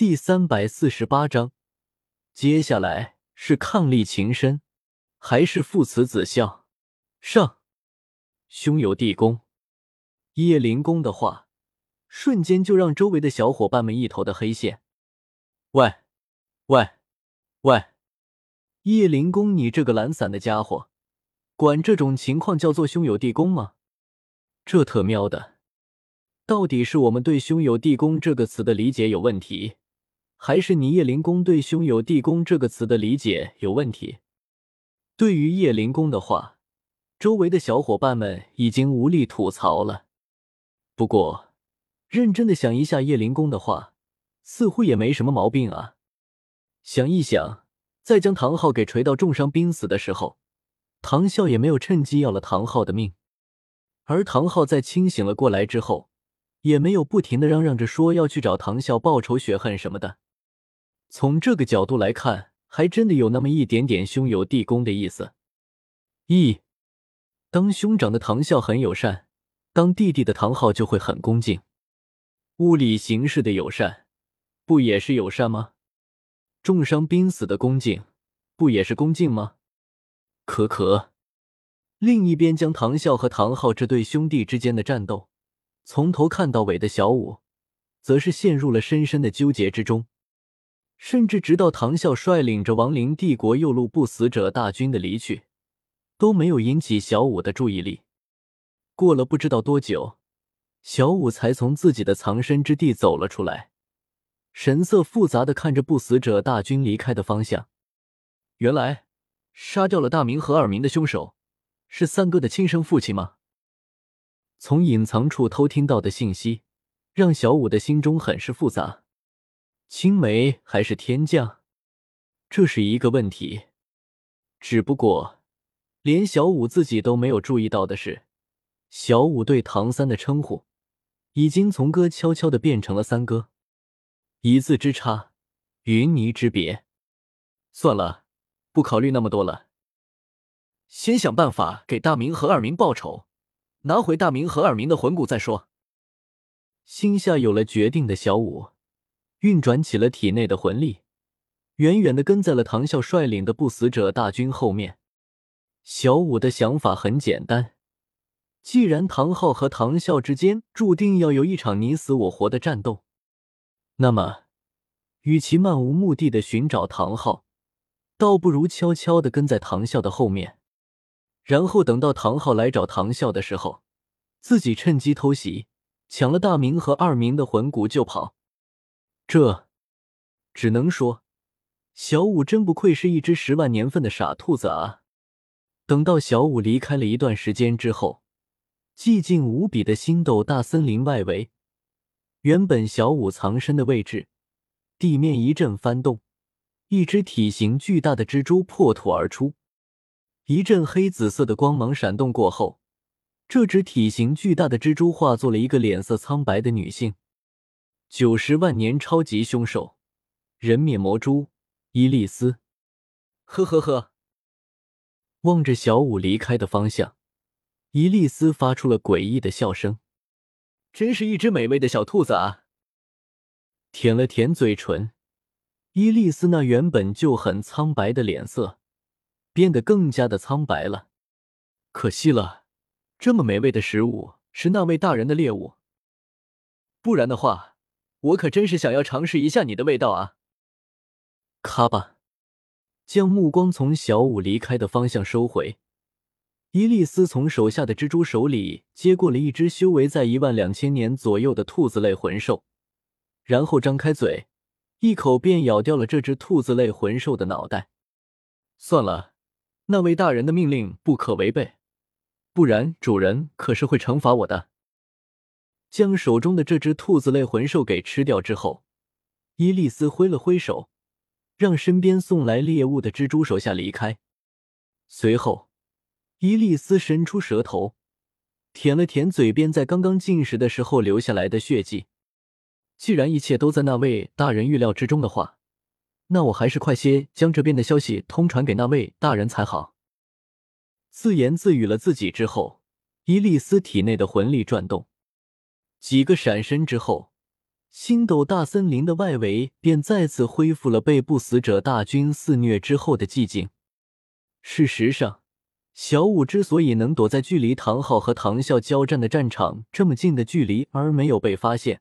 第三百四十八章，接下来是伉俪情深，还是父慈子孝？上，兄友弟恭。叶灵公的话，瞬间就让周围的小伙伴们一头的黑线。喂，喂，喂！叶灵公，你这个懒散的家伙，管这种情况叫做兄友弟恭吗？这特喵的，到底是我们对兄友弟恭这个词的理解有问题？还是你叶灵公对“兄友弟恭”这个词的理解有问题？对于叶灵公的话，周围的小伙伴们已经无力吐槽了。不过，认真的想一下叶灵公的话，似乎也没什么毛病啊。想一想，在将唐昊给锤到重伤濒死的时候，唐啸也没有趁机要了唐昊的命，而唐昊在清醒了过来之后，也没有不停的嚷嚷着说要去找唐啸报仇雪恨什么的。从这个角度来看，还真的有那么一点点兄友弟恭的意思。一，当兄长的唐啸很友善，当弟弟的唐昊就会很恭敬。物理形式的友善，不也是友善吗？重伤濒死的恭敬，不也是恭敬吗？可可。另一边，将唐啸和唐昊这对兄弟之间的战斗，从头看到尾的小五，则是陷入了深深的纠结之中。甚至直到唐啸率领着亡灵帝国右路不死者大军的离去，都没有引起小五的注意力。过了不知道多久，小五才从自己的藏身之地走了出来，神色复杂的看着不死者大军离开的方向。原来，杀掉了大明和二明的凶手，是三哥的亲生父亲吗？从隐藏处偷听到的信息，让小五的心中很是复杂。青梅还是天降，这是一个问题。只不过，连小五自己都没有注意到的是，小五对唐三的称呼，已经从哥悄悄的变成了三哥，一字之差，云泥之别。算了，不考虑那么多了，先想办法给大明和二明报仇，拿回大明和二明的魂骨再说。心下有了决定的小五。运转起了体内的魂力，远远的跟在了唐啸率领的不死者大军后面。小五的想法很简单：既然唐昊和唐啸之间注定要有一场你死我活的战斗，那么，与其漫无目的的寻找唐昊，倒不如悄悄的跟在唐啸的后面，然后等到唐昊来找唐啸的时候，自己趁机偷袭，抢了大明和二明的魂骨就跑。这，只能说，小五真不愧是一只十万年份的傻兔子啊！等到小五离开了一段时间之后，寂静无比的星斗大森林外围，原本小五藏身的位置，地面一阵翻动，一只体型巨大的蜘蛛破土而出，一阵黑紫色的光芒闪动过后，这只体型巨大的蜘蛛化作了一个脸色苍白的女性。九十万年超级凶兽，人面魔蛛伊利斯，呵呵呵。望着小五离开的方向，伊利斯发出了诡异的笑声。真是一只美味的小兔子啊！舔了舔嘴唇，伊利斯那原本就很苍白的脸色变得更加的苍白了。可惜了，这么美味的食物是那位大人的猎物，不然的话。我可真是想要尝试一下你的味道啊！咔吧，将目光从小五离开的方向收回。伊利斯从手下的蜘蛛手里接过了一只修为在一万两千年左右的兔子类魂兽，然后张开嘴，一口便咬掉了这只兔子类魂兽的脑袋。算了，那位大人的命令不可违背，不然主人可是会惩罚我的。将手中的这只兔子类魂兽给吃掉之后，伊利斯挥了挥手，让身边送来猎物的蜘蛛手下离开。随后，伊利斯伸出舌头，舔了舔嘴边在刚刚进食的时候留下来的血迹。既然一切都在那位大人预料之中的话，那我还是快些将这边的消息通传给那位大人才好。自言自语了自己之后，伊利斯体内的魂力转动。几个闪身之后，星斗大森林的外围便再次恢复了被不死者大军肆虐之后的寂静。事实上，小五之所以能躲在距离唐昊和唐啸交战的战场这么近的距离而没有被发现，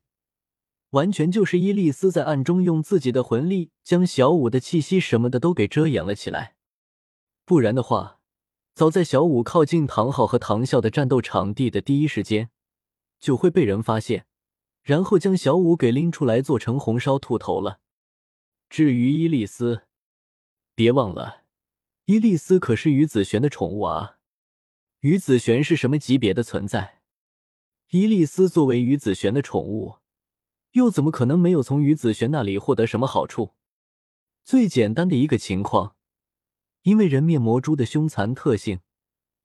完全就是伊利斯在暗中用自己的魂力将小五的气息什么的都给遮掩了起来。不然的话，早在小五靠近唐昊和唐啸的战斗场地的第一时间，就会被人发现，然后将小五给拎出来做成红烧兔头了。至于伊利斯，别忘了，伊利斯可是于子璇的宠物啊！于子璇是什么级别的存在？伊利斯作为于子璇的宠物。又怎么可能没有从于子璇那里获得什么好处？最简单的一个情况，因为人面魔蛛的凶残特性，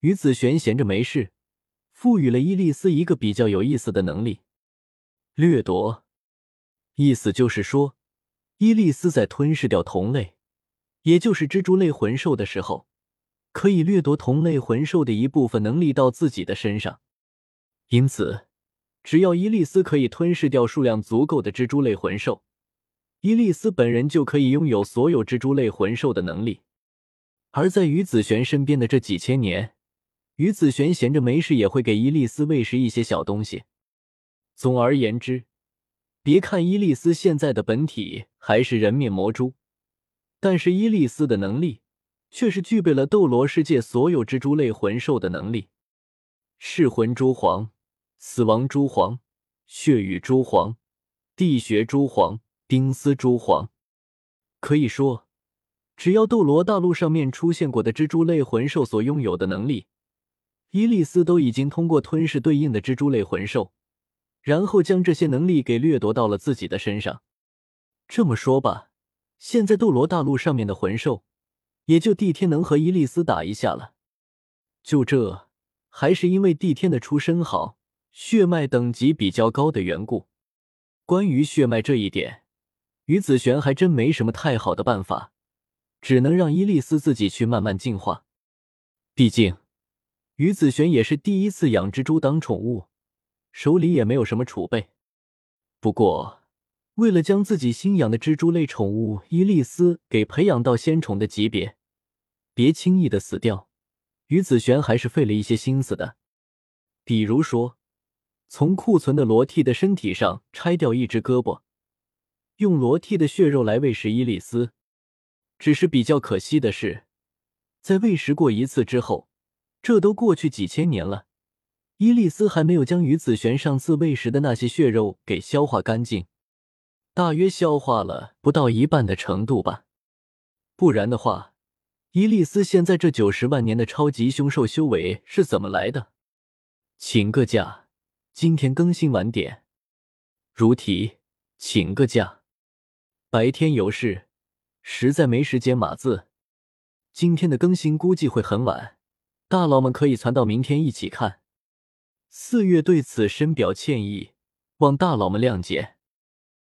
于子璇闲着没事，赋予了伊利斯一个比较有意思的能力——掠夺。意思就是说，伊利斯在吞噬掉同类，也就是蜘蛛类魂兽的时候，可以掠夺同类魂兽的一部分能力到自己的身上，因此。只要伊利斯可以吞噬掉数量足够的蜘蛛类魂兽，伊利斯本人就可以拥有所有蜘蛛类魂兽的能力。而在于子璇身边的这几千年，于子璇闲着没事也会给伊利斯喂食一些小东西。总而言之，别看伊利斯现在的本体还是人面魔蛛，但是伊利斯的能力却是具备了斗罗世界所有蜘蛛类魂兽的能力——噬魂蛛皇。死亡蛛皇、血雨蛛皇、地穴蛛皇、冰丝蛛皇，可以说，只要斗罗大陆上面出现过的蜘蛛类魂兽所拥有的能力，伊利斯都已经通过吞噬对应的蜘蛛类魂兽，然后将这些能力给掠夺到了自己的身上。这么说吧，现在斗罗大陆上面的魂兽，也就帝天能和伊利斯打一下了。就这，还是因为帝天的出身好。血脉等级比较高的缘故，关于血脉这一点，于子璇还真没什么太好的办法，只能让伊利斯自己去慢慢进化。毕竟，于子璇也是第一次养蜘蛛当宠物，手里也没有什么储备。不过，为了将自己新养的蜘蛛类宠物伊利斯给培养到仙宠的级别，别轻易的死掉，于子璇还是费了一些心思的。比如说。从库存的罗蒂的身体上拆掉一只胳膊，用罗蒂的血肉来喂食伊利斯。只是比较可惜的是，在喂食过一次之后，这都过去几千年了，伊利斯还没有将于子璇上次喂食的那些血肉给消化干净，大约消化了不到一半的程度吧。不然的话，伊利斯现在这九十万年的超级凶兽修为是怎么来的？请个假。今天更新晚点，如题，请个假。白天有事，实在没时间码字。今天的更新估计会很晚，大佬们可以攒到明天一起看。四月对此深表歉意，望大佬们谅解。